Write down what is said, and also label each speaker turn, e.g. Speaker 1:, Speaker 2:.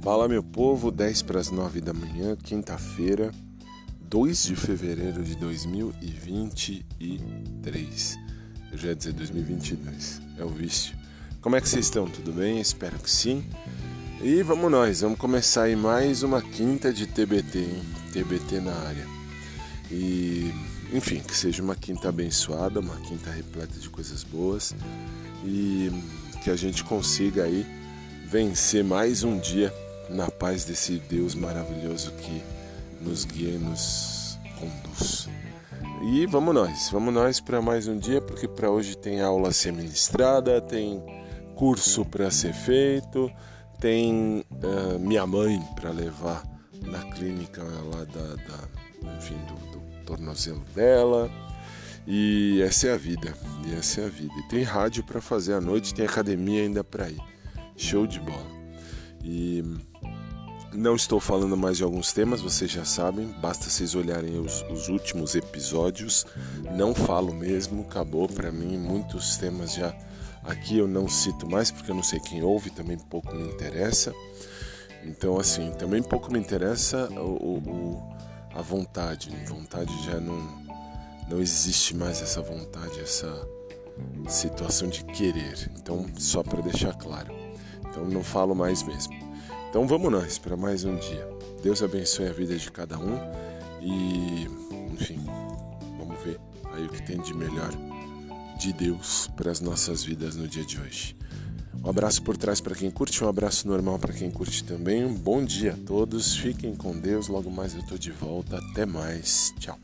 Speaker 1: Fala meu povo, 10 para as 9 da manhã, quinta-feira, 2 de fevereiro de 2023. Eu já ia dizer 2022, é o vício. Como é que vocês estão? Tudo bem? Espero que sim. E vamos nós, vamos começar aí mais uma quinta de TBT, hein? TBT na área. E, enfim, que seja uma quinta abençoada, uma quinta repleta de coisas boas e que a gente consiga aí vencer mais um dia na paz desse Deus maravilhoso que nos guia e nos conduz. E vamos nós, vamos nós para mais um dia, porque para hoje tem aula a ser ministrada, tem curso para ser feito, tem uh, minha mãe para levar na clínica lá da, da enfim, do, do tornozelo dela. E essa é a vida, e essa é a vida. E tem rádio para fazer à noite, tem academia ainda para ir. Show de bola. E não estou falando mais de alguns temas, vocês já sabem, basta vocês olharem os, os últimos episódios. Não falo mesmo, acabou para mim. Muitos temas já aqui eu não cito mais porque eu não sei quem ouve, também pouco me interessa. Então, assim, também pouco me interessa o, o a vontade. Vontade já não, não existe mais essa vontade, essa situação de querer. Então, só para deixar claro. Então, não falo mais mesmo. Então vamos nós para mais um dia. Deus abençoe a vida de cada um e, enfim, vamos ver aí o que tem de melhor de Deus para as nossas vidas no dia de hoje. Um abraço por trás para quem curte, um abraço normal para quem curte também. Um bom dia a todos, fiquem com Deus. Logo mais eu estou de volta. Até mais. Tchau.